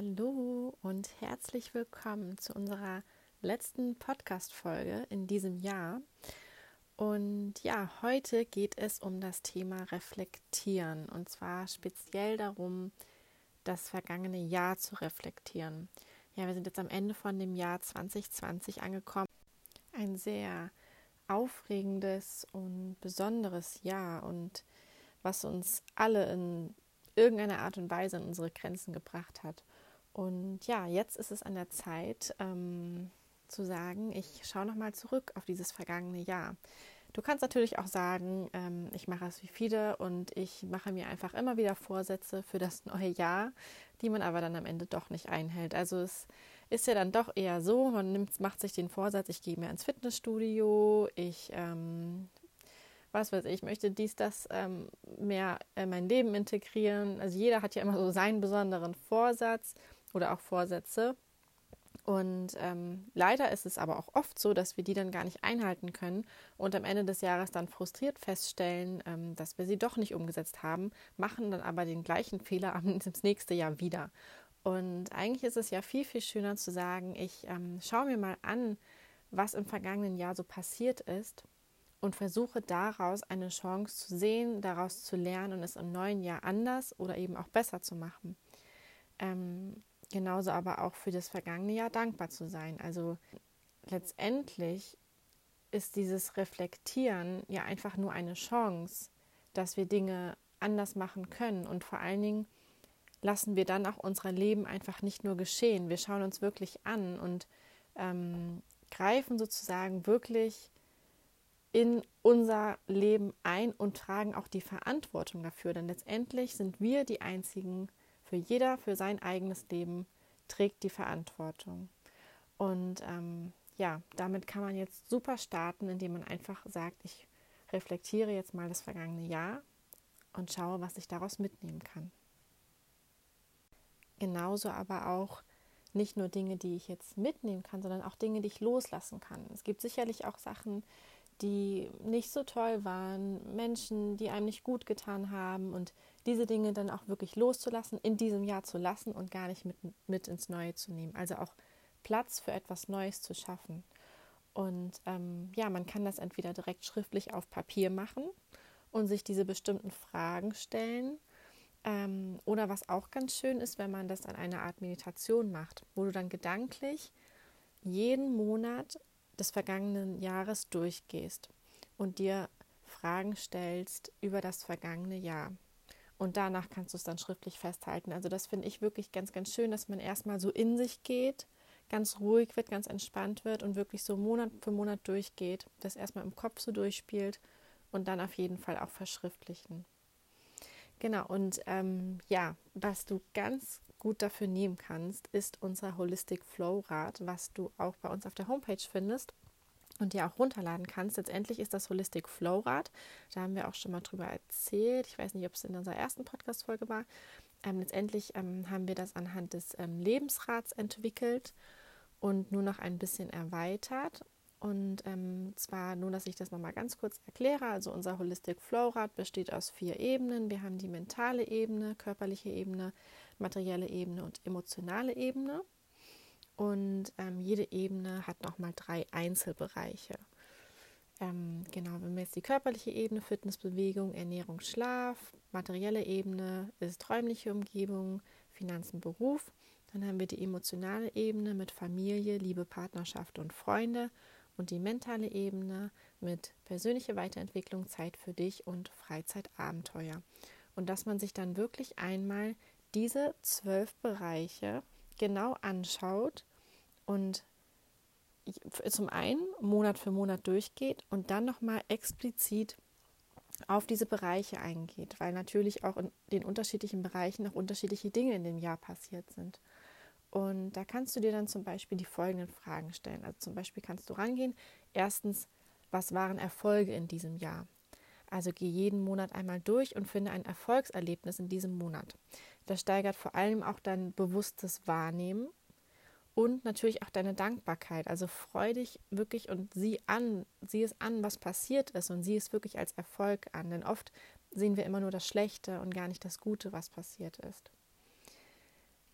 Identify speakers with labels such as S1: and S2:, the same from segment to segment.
S1: Hallo und herzlich willkommen zu unserer letzten Podcast-Folge in diesem Jahr. Und ja, heute geht es um das Thema Reflektieren und zwar speziell darum, das vergangene Jahr zu reflektieren. Ja, wir sind jetzt am Ende von dem Jahr 2020 angekommen. Ein sehr aufregendes und besonderes Jahr und was uns alle in irgendeiner Art und Weise an unsere Grenzen gebracht hat. Und ja, jetzt ist es an der Zeit ähm, zu sagen, ich schaue nochmal zurück auf dieses vergangene Jahr. Du kannst natürlich auch sagen, ähm, ich mache es wie viele und ich mache mir einfach immer wieder Vorsätze für das neue Jahr, die man aber dann am Ende doch nicht einhält. Also es ist ja dann doch eher so, man nimmt, macht sich den Vorsatz, ich gehe mehr ins Fitnessstudio, ich ähm, was weiß ich, möchte dies, das ähm, mehr in mein Leben integrieren. Also jeder hat ja immer so seinen besonderen Vorsatz oder auch Vorsätze. Und ähm, leider ist es aber auch oft so, dass wir die dann gar nicht einhalten können und am Ende des Jahres dann frustriert feststellen, ähm, dass wir sie doch nicht umgesetzt haben, machen dann aber den gleichen Fehler ins nächste Jahr wieder. Und eigentlich ist es ja viel, viel schöner zu sagen, ich ähm, schaue mir mal an, was im vergangenen Jahr so passiert ist und versuche daraus eine Chance zu sehen, daraus zu lernen und es im neuen Jahr anders oder eben auch besser zu machen. Ähm, genauso aber auch für das vergangene Jahr dankbar zu sein. Also letztendlich ist dieses Reflektieren ja einfach nur eine Chance, dass wir Dinge anders machen können und vor allen Dingen lassen wir dann auch unser Leben einfach nicht nur geschehen. Wir schauen uns wirklich an und ähm, greifen sozusagen wirklich in unser Leben ein und tragen auch die Verantwortung dafür. Denn letztendlich sind wir die Einzigen, für jeder, für sein eigenes Leben trägt die Verantwortung. Und ähm, ja, damit kann man jetzt super starten, indem man einfach sagt, ich reflektiere jetzt mal das vergangene Jahr und schaue, was ich daraus mitnehmen kann. Genauso aber auch nicht nur Dinge, die ich jetzt mitnehmen kann, sondern auch Dinge, die ich loslassen kann. Es gibt sicherlich auch Sachen, die nicht so toll waren, Menschen, die einem nicht gut getan haben und diese Dinge dann auch wirklich loszulassen, in diesem Jahr zu lassen und gar nicht mit, mit ins Neue zu nehmen. Also auch Platz für etwas Neues zu schaffen. Und ähm, ja, man kann das entweder direkt schriftlich auf Papier machen und sich diese bestimmten Fragen stellen. Ähm, oder was auch ganz schön ist, wenn man das an einer Art Meditation macht, wo du dann gedanklich jeden Monat des vergangenen Jahres durchgehst und dir Fragen stellst über das vergangene Jahr. Und danach kannst du es dann schriftlich festhalten. Also das finde ich wirklich ganz, ganz schön, dass man erstmal so in sich geht, ganz ruhig wird, ganz entspannt wird und wirklich so Monat für Monat durchgeht, das erstmal im Kopf so durchspielt und dann auf jeden Fall auch verschriftlichen. Genau, und ähm, ja, was du ganz gut dafür nehmen kannst, ist unser Holistic Flow Rad, was du auch bei uns auf der Homepage findest und dir auch runterladen kannst. Letztendlich ist das Holistic Flow Rad. Da haben wir auch schon mal drüber erzählt. Ich weiß nicht, ob es in unserer ersten Podcast-Folge war. Ähm, letztendlich ähm, haben wir das anhand des ähm, Lebensrats entwickelt und nur noch ein bisschen erweitert. Und ähm, zwar nur, dass ich das nochmal ganz kurz erkläre. Also unser Holistic Flow Rad besteht aus vier Ebenen. Wir haben die mentale Ebene, körperliche Ebene, materielle Ebene und emotionale Ebene. Und ähm, jede Ebene hat nochmal drei Einzelbereiche. Ähm, genau, wenn wir jetzt die körperliche Ebene, Fitness, Bewegung, Ernährung, Schlaf, materielle Ebene ist räumliche Umgebung, Finanzen, Beruf. Dann haben wir die emotionale Ebene mit Familie, Liebe, Partnerschaft und Freunde und die mentale Ebene mit persönliche Weiterentwicklung, Zeit für dich und Freizeitabenteuer. Und dass man sich dann wirklich einmal diese zwölf Bereiche genau anschaut und zum einen Monat für Monat durchgeht und dann nochmal explizit auf diese Bereiche eingeht, weil natürlich auch in den unterschiedlichen Bereichen auch unterschiedliche Dinge in dem Jahr passiert sind. Und da kannst du dir dann zum Beispiel die folgenden Fragen stellen. Also zum Beispiel kannst du rangehen. Erstens, was waren Erfolge in diesem Jahr? Also geh jeden Monat einmal durch und finde ein Erfolgserlebnis in diesem Monat. Das steigert vor allem auch dein bewusstes Wahrnehmen und natürlich auch deine Dankbarkeit. Also freu dich wirklich und sieh an, sieh es an, was passiert ist und sieh es wirklich als Erfolg an. Denn oft sehen wir immer nur das Schlechte und gar nicht das Gute, was passiert ist.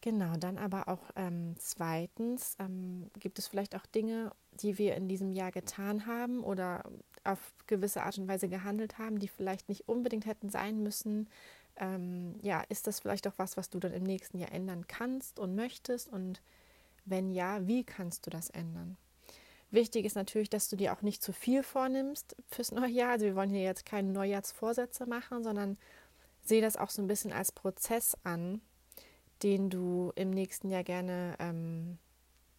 S1: Genau, dann aber auch ähm, zweitens ähm, gibt es vielleicht auch Dinge, die wir in diesem Jahr getan haben oder auf gewisse Art und Weise gehandelt haben, die vielleicht nicht unbedingt hätten sein müssen. Ähm, ja, ist das vielleicht auch was, was du dann im nächsten Jahr ändern kannst und möchtest? Und wenn ja, wie kannst du das ändern? Wichtig ist natürlich, dass du dir auch nicht zu viel vornimmst fürs neue Jahr. Also wir wollen hier jetzt keine Neujahrsvorsätze machen, sondern sehe das auch so ein bisschen als Prozess an, den du im nächsten Jahr gerne ähm,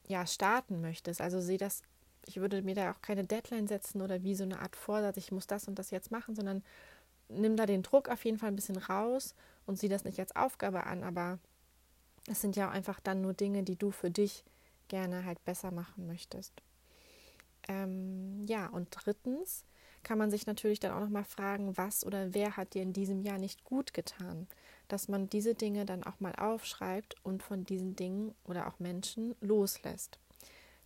S1: ja, starten möchtest. Also sehe das, ich würde mir da auch keine Deadline setzen oder wie so eine Art Vorsatz, ich muss das und das jetzt machen, sondern nimm da den Druck auf jeden Fall ein bisschen raus und sieh das nicht als Aufgabe an, aber es sind ja einfach dann nur Dinge, die du für dich gerne halt besser machen möchtest. Ähm, ja, und drittens kann man sich natürlich dann auch nochmal fragen, was oder wer hat dir in diesem Jahr nicht gut getan? dass man diese Dinge dann auch mal aufschreibt und von diesen Dingen oder auch Menschen loslässt.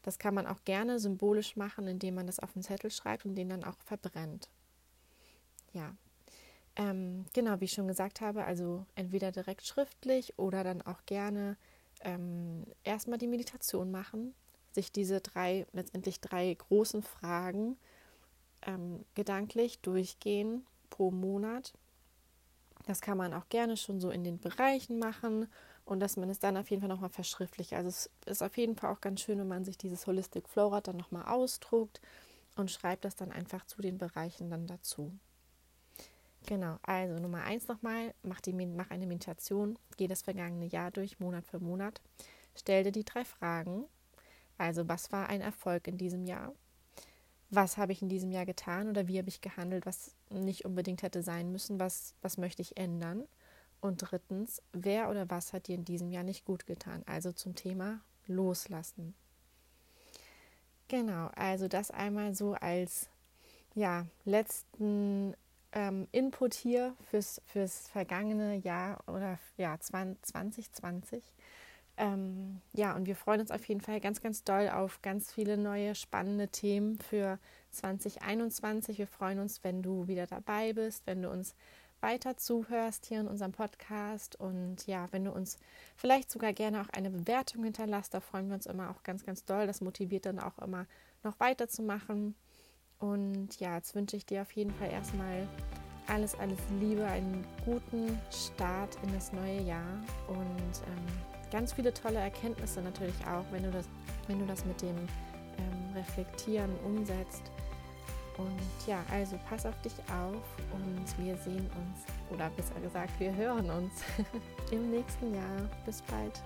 S1: Das kann man auch gerne symbolisch machen, indem man das auf einen Zettel schreibt und den dann auch verbrennt. Ja, ähm, genau, wie ich schon gesagt habe, also entweder direkt schriftlich oder dann auch gerne ähm, erstmal die Meditation machen, sich diese drei, letztendlich drei großen Fragen ähm, gedanklich durchgehen pro Monat das kann man auch gerne schon so in den Bereichen machen und dass man es dann auf jeden Fall nochmal verschriftlicht. Also es ist auf jeden Fall auch ganz schön, wenn man sich dieses Holistic Flowrad dann nochmal ausdruckt und schreibt das dann einfach zu den Bereichen dann dazu. Genau, also Nummer eins nochmal, mach, die, mach eine Meditation, geh das vergangene Jahr durch, Monat für Monat. Stell dir die drei Fragen. Also, was war ein Erfolg in diesem Jahr? was habe ich in diesem Jahr getan oder wie habe ich gehandelt, was nicht unbedingt hätte sein müssen, was, was möchte ich ändern. Und drittens, wer oder was hat dir in diesem Jahr nicht gut getan? Also zum Thema Loslassen. Genau, also das einmal so als ja, letzten ähm, Input hier fürs, fürs vergangene Jahr oder ja, 2020. Ähm, ja, und wir freuen uns auf jeden Fall ganz, ganz doll auf ganz viele neue spannende Themen für 2021. Wir freuen uns, wenn du wieder dabei bist, wenn du uns weiter zuhörst hier in unserem Podcast und ja, wenn du uns vielleicht sogar gerne auch eine Bewertung hinterlässt, da freuen wir uns immer auch ganz, ganz doll. Das motiviert dann auch immer noch weiterzumachen. Und ja, jetzt wünsche ich dir auf jeden Fall erstmal alles, alles Liebe, einen guten Start in das neue Jahr und ähm, ganz viele tolle Erkenntnisse natürlich auch, wenn du das, wenn du das mit dem ähm, Reflektieren umsetzt. Und ja, also pass auf dich auf und wir sehen uns, oder besser gesagt, wir hören uns im nächsten Jahr. Bis bald.